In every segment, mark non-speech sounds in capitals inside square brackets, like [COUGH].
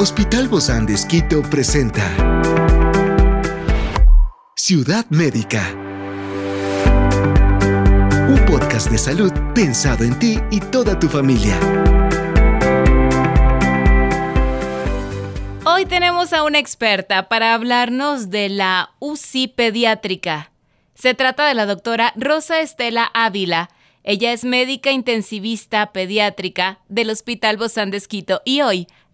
Hospital Bozán de Esquito presenta Ciudad Médica. Un podcast de salud pensado en ti y toda tu familia. Hoy tenemos a una experta para hablarnos de la UCI pediátrica. Se trata de la doctora Rosa Estela Ávila. Ella es médica intensivista pediátrica del Hospital Bozán de Esquito y hoy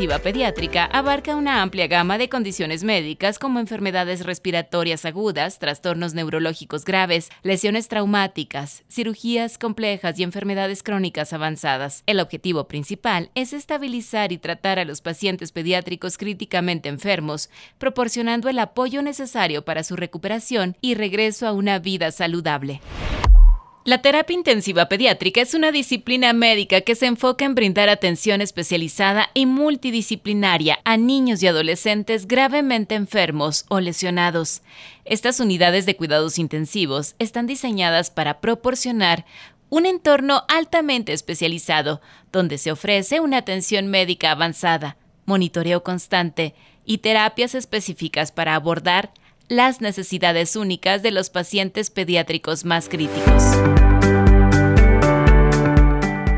Intensiva pediátrica abarca una amplia gama de condiciones médicas como enfermedades respiratorias agudas, trastornos neurológicos graves, lesiones traumáticas, cirugías complejas y enfermedades crónicas avanzadas. El objetivo principal es estabilizar y tratar a los pacientes pediátricos críticamente enfermos, proporcionando el apoyo necesario para su recuperación y regreso a una vida saludable. La terapia intensiva pediátrica es una disciplina médica que se enfoca en brindar atención especializada y multidisciplinaria a niños y adolescentes gravemente enfermos o lesionados. Estas unidades de cuidados intensivos están diseñadas para proporcionar un entorno altamente especializado, donde se ofrece una atención médica avanzada, monitoreo constante y terapias específicas para abordar las necesidades únicas de los pacientes pediátricos más críticos.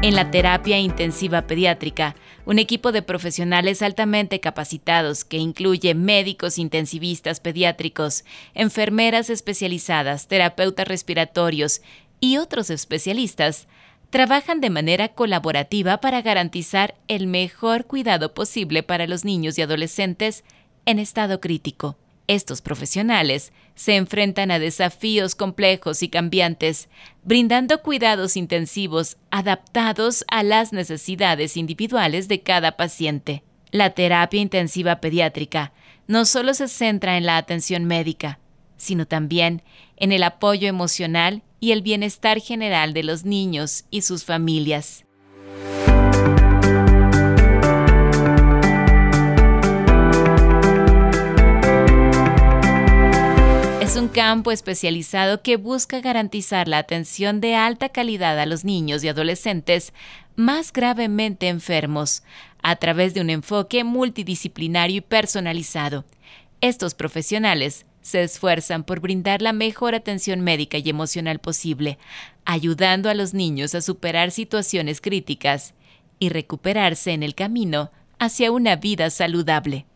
En la terapia intensiva pediátrica, un equipo de profesionales altamente capacitados que incluye médicos intensivistas pediátricos, enfermeras especializadas, terapeutas respiratorios y otros especialistas, trabajan de manera colaborativa para garantizar el mejor cuidado posible para los niños y adolescentes en estado crítico. Estos profesionales se enfrentan a desafíos complejos y cambiantes, brindando cuidados intensivos adaptados a las necesidades individuales de cada paciente. La terapia intensiva pediátrica no solo se centra en la atención médica, sino también en el apoyo emocional y el bienestar general de los niños y sus familias. Un campo especializado que busca garantizar la atención de alta calidad a los niños y adolescentes más gravemente enfermos, a través de un enfoque multidisciplinario y personalizado. Estos profesionales se esfuerzan por brindar la mejor atención médica y emocional posible, ayudando a los niños a superar situaciones críticas y recuperarse en el camino hacia una vida saludable.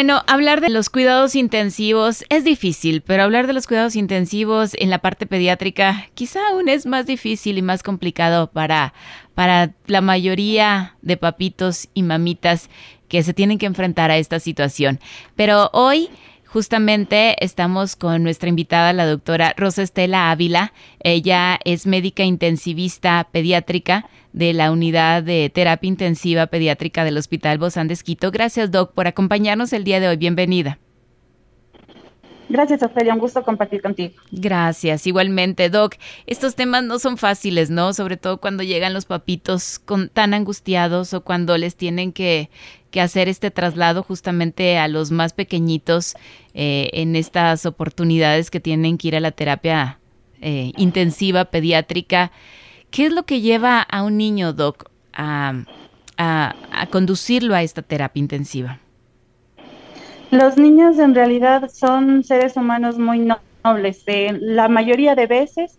Bueno, hablar de los cuidados intensivos es difícil, pero hablar de los cuidados intensivos en la parte pediátrica quizá aún es más difícil y más complicado para, para la mayoría de papitos y mamitas que se tienen que enfrentar a esta situación. Pero hoy Justamente estamos con nuestra invitada, la doctora Rosa Estela Ávila. Ella es médica intensivista pediátrica de la unidad de terapia intensiva pediátrica del Hospital Bozán de Esquito. Gracias, Doc, por acompañarnos el día de hoy. Bienvenida. Gracias, Ofelia. Un gusto compartir contigo. Gracias, igualmente, Doc. Estos temas no son fáciles, ¿no? Sobre todo cuando llegan los papitos con, tan angustiados o cuando les tienen que, hacer este traslado justamente a los más pequeñitos eh, en estas oportunidades que tienen que ir a la terapia eh, intensiva pediátrica. ¿Qué es lo que lleva a un niño, Doc, a, a conducirlo a esta terapia intensiva? Los niños en realidad son seres humanos muy nobles. Eh, la mayoría de veces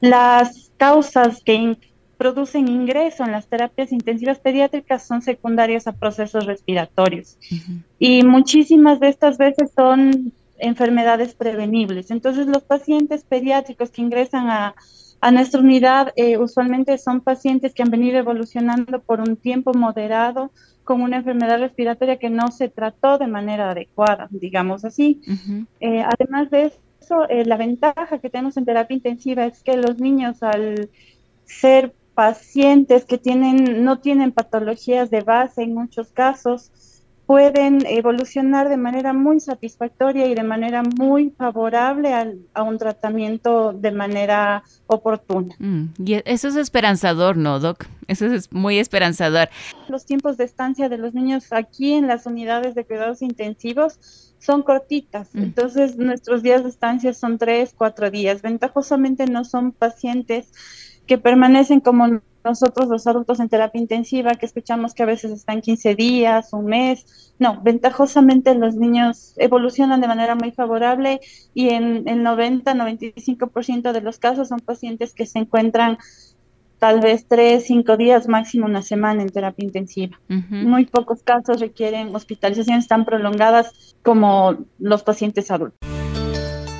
las causas que producen ingreso en las terapias intensivas pediátricas son secundarias a procesos respiratorios. Y muchísimas de estas veces son enfermedades prevenibles. Entonces los pacientes pediátricos que ingresan a, nuestra unidad eh, usualmente son pacientes que han venido evolucionando por un tiempo moderado con una enfermedad respiratoria que no se trató de manera adecuada, digamos así. Eh, además de eso, eh, la ventaja que tenemos en terapia intensiva es que los niños al ser pacientes que tienen, no tienen patologías de base en muchos casos, pueden evolucionar de manera muy satisfactoria y de manera muy favorable a un tratamiento de manera oportuna. Mm, y eso es esperanzador, ¿no, Doc? Eso es muy esperanzador. Los tiempos de estancia de los niños aquí en las unidades de cuidados intensivos son cortitas, mm. entonces nuestros días de estancia son tres, cuatro días. Ventajosamente no son pacientes que permanecen como nosotros los adultos en terapia intensiva, que escuchamos que a veces están 15 días, un mes. No, ventajosamente los niños evolucionan de manera muy favorable y en el 90-95% de los casos son pacientes que se encuentran tal vez tres, cinco días, máximo una semana en terapia intensiva. Muy pocos casos requieren hospitalizaciones tan prolongadas como los pacientes adultos.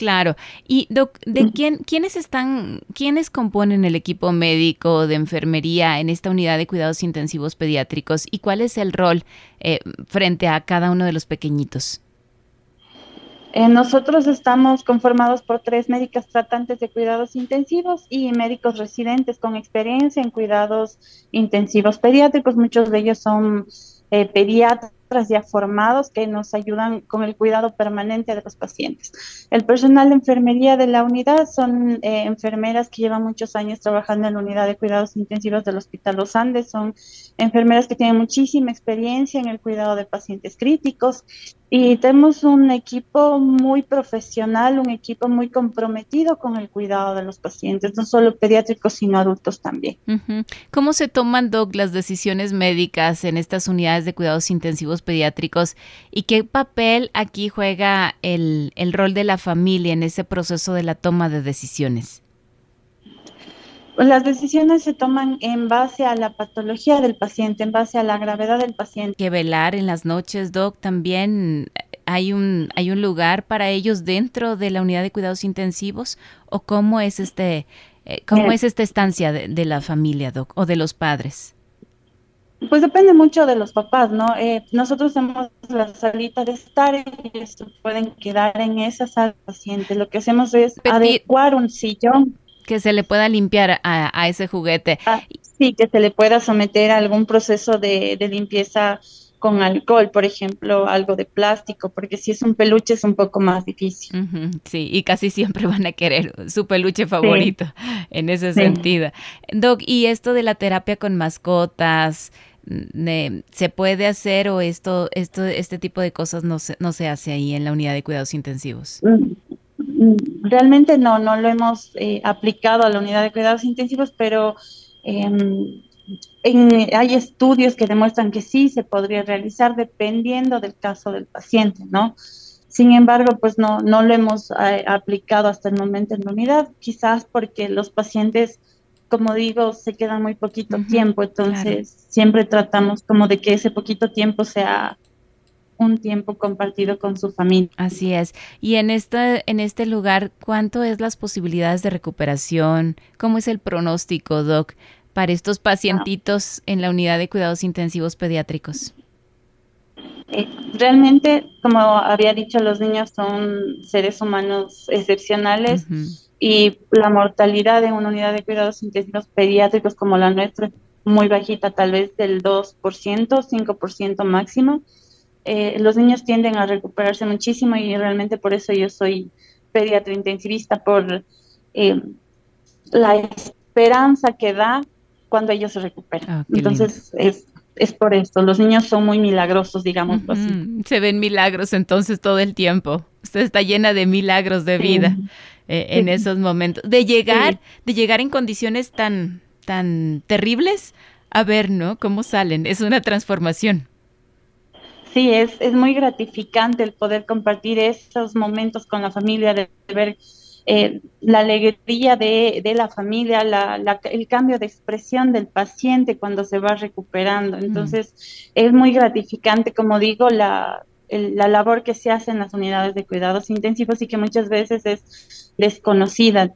Claro. Y ¿de quién, quiénes están, quiénes componen el equipo médico de enfermería en esta unidad de cuidados intensivos pediátricos y cuál es el rol eh, frente a cada uno de los pequeñitos? Eh, nosotros estamos conformados por tres médicas tratantes de cuidados intensivos y médicos residentes con experiencia en cuidados intensivos pediátricos. Muchos de ellos son eh, pediatras ya formados que nos ayudan con el cuidado permanente de los pacientes. El personal de enfermería de la unidad son eh, enfermeras que llevan muchos años trabajando en la unidad de cuidados intensivos del Hospital Los Andes, son enfermeras que tienen muchísima experiencia en el cuidado de pacientes críticos y tenemos un equipo muy profesional, un equipo muy comprometido con el cuidado de los pacientes, no solo pediátricos, sino adultos también. ¿Cómo se toman, Doc, las decisiones médicas en estas unidades de cuidados intensivos pediátricos y qué papel aquí juega el, el rol de la familia en ese proceso de la toma de decisiones? Las decisiones se toman en base a la patología del paciente, en base a la gravedad del paciente. Que velar en las noches, Doc, también hay un hay un lugar para ellos dentro de la unidad de cuidados intensivos o cómo es este eh, cómo es esta estancia de, la familia, Doc, o de los padres. Pues depende mucho de los papás, ¿no? Eh, nosotros tenemos la salita de estar y ellos pueden quedar en esa sala paciente. Lo que hacemos es adecuar un sillón que se le pueda limpiar a, ese juguete. Ah, sí, que se le pueda someter a algún proceso de, limpieza con alcohol, por ejemplo, algo de plástico, porque si es un peluche es un poco más difícil. sí, y casi siempre [LAUGHS] van a querer su peluche favorito en ese sentido. Doc, ¿y esto de la terapia con mascotas? Mm, ¿Se puede hacer o esto, esto, este tipo de cosas no se, no se hace ahí en la unidad de cuidados intensivos? Realmente no, no lo hemos eh, aplicado a la unidad de cuidados intensivos, pero em, hay estudios que demuestran que sí se podría realizar dependiendo del caso del paciente, ¿no? Sin embargo, pues no, no lo hemos eh, aplicado hasta el momento en la unidad, quizás porque los pacientes, como digo, se quedan muy poquito tiempo, entonces siempre tratamos como de que ese poquito tiempo sea un tiempo compartido con su familia. Así es. Y en este, en este lugar, ¿cuánto es las posibilidades de recuperación? ¿Cómo es el pronóstico, Doc, para estos pacientitos en la unidad de cuidados intensivos pediátricos? Eh, realmente, como había dicho, los niños son seres humanos excepcionales y la mortalidad en una unidad de cuidados intensivos pediátricos como la nuestra es muy bajita, tal vez del 2%, 5% máximo. Eh, los niños tienden a recuperarse muchísimo y realmente por eso yo soy pediatra intensivista, por eh, la esperanza que da cuando ellos se recuperan. Ah, entonces es, es por esto, los niños son muy milagrosos, digamos así. Se ven milagros entonces todo el tiempo. Usted está llena de milagros de vida eh, en esos momentos. De llegar, de llegar en condiciones tan, tan terribles, a ver, ¿no? ¿Cómo salen? Es una transformación. Sí, es, es muy gratificante el poder compartir esos momentos con la familia, de ver eh, la alegría de, la familia, el cambio de expresión del paciente cuando se va recuperando. Entonces, es muy gratificante, como digo, la, la labor que se hace en las unidades de cuidados intensivos y que muchas veces es desconocida.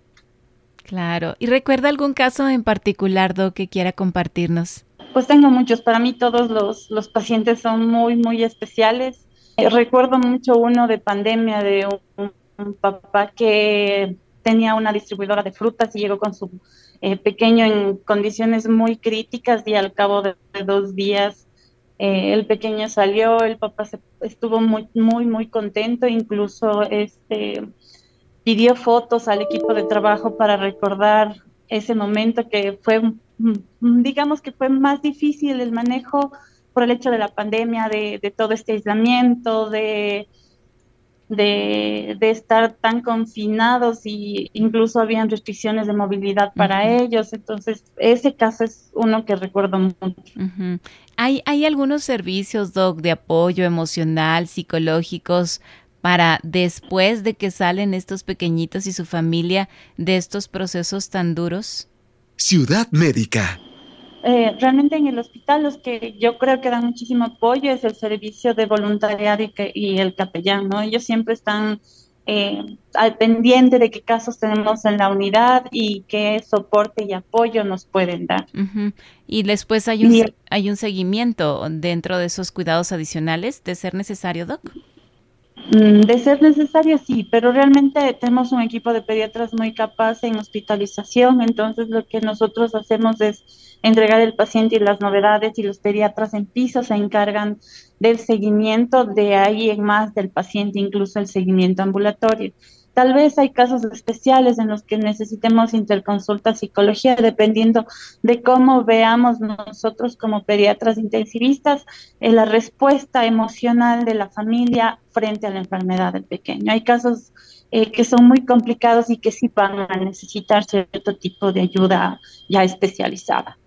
Claro. ¿Y recuerda algún caso en particular, Do, que quiera compartirnos? Pues tengo muchos. Para mí todos los, los pacientes son muy, muy especiales. Eh, recuerdo mucho uno de pandemia de un, papá que tenía una distribuidora de frutas y llegó con su eh, pequeño en condiciones muy críticas y al cabo de dos días eh, el pequeño salió, el papá se, estuvo muy, muy, muy contento, incluso este, pidió fotos al equipo de trabajo para recordar ese momento que fue, mm, digamos que fue más difícil el manejo por el hecho de la pandemia, de, de todo este aislamiento, de de, estar tan confinados y incluso habían restricciones de movilidad para ellos. Entonces, ese caso es uno que recuerdo mucho. ¿Hay, ¿Hay algunos servicios, Doc, de apoyo emocional, psicológicos para después de que salen estos pequeñitos y su familia de estos procesos tan duros? Ciudad Médica. Eh, realmente en el hospital los que yo creo que dan muchísimo apoyo es el servicio de voluntariado y, y el capellán, ¿no? Ellos siempre están eh, al pendiente de qué casos tenemos en la unidad y qué soporte y apoyo nos pueden dar. Y después hay un, hay un seguimiento dentro de esos cuidados adicionales de ser necesario, Doc. Mm, de ser necesario, sí, pero realmente tenemos un equipo de pediatras muy capaz en hospitalización, entonces lo que nosotros hacemos es entregar el paciente y las novedades y los pediatras en piso se encargan del seguimiento de ahí en más del paciente, incluso el seguimiento ambulatorio. Tal vez hay casos especiales en los que necesitemos interconsulta psicología, dependiendo de cómo veamos nosotros como pediatras intensivistas en eh, la respuesta emocional de la familia frente a la enfermedad del pequeño. Hay casos eh, que son muy complicados y que sí van a necesitar cierto tipo de ayuda ya especializada.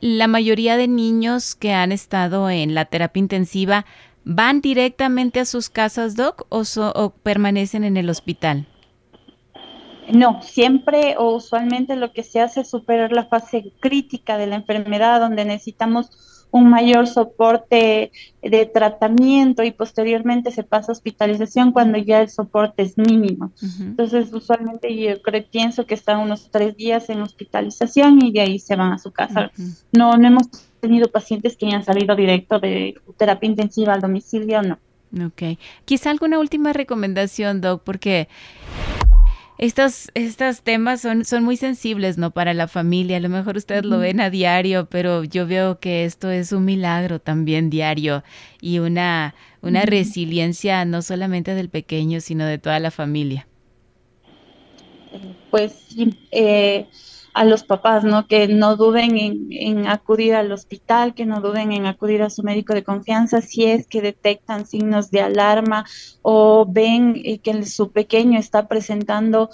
La mayoría de niños que han estado en la terapia intensiva ¿Van directamente a sus casas, Doc, o, permanecen en el hospital? No, siempre o usualmente lo que se hace es superar la fase crítica de la enfermedad, donde necesitamos un mayor soporte de tratamiento y posteriormente se pasa a hospitalización cuando ya el soporte es mínimo. Entonces, usualmente yo creo, pienso que están unos tres días en hospitalización y de ahí se van a su casa. No, no hemos tenido pacientes que hayan salido directo de terapia intensiva al domicilio, no. Ok. Quizá alguna última recomendación, Doc, porque estos, estos temas son, son muy sensibles, ¿no? Para la familia. A lo mejor ustedes lo ven a diario, pero yo veo que esto es un milagro también diario y una, una resiliencia no solamente del pequeño, sino de toda la familia. Pues eh, a los papás, ¿no? Que no duden en, acudir al hospital, que no duden en acudir a su médico de confianza si es que detectan signos de alarma o ven eh, que su pequeño está presentando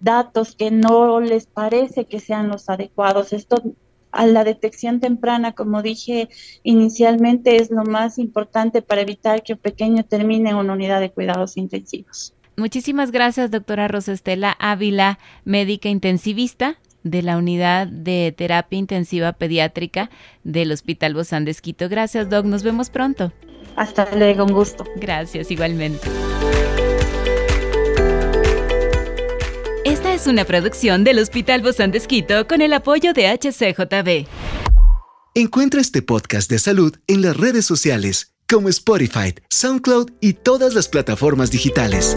datos que no les parece que sean los adecuados. Esto a la detección temprana, como dije inicialmente, es lo más importante para evitar que un pequeño termine en una unidad de cuidados intensivos. Muchísimas gracias, doctora Rosestela Ávila, médica intensivista de la unidad de terapia intensiva pediátrica del Hospital Bozán de Esquito. Gracias, Doc. Nos vemos pronto. Hasta luego, un gusto. Gracias, igualmente. Esta es una producción del Hospital Bozán de Esquito con el apoyo de HCJB. Encuentra este podcast de salud en las redes sociales como Spotify, SoundCloud y todas las plataformas digitales.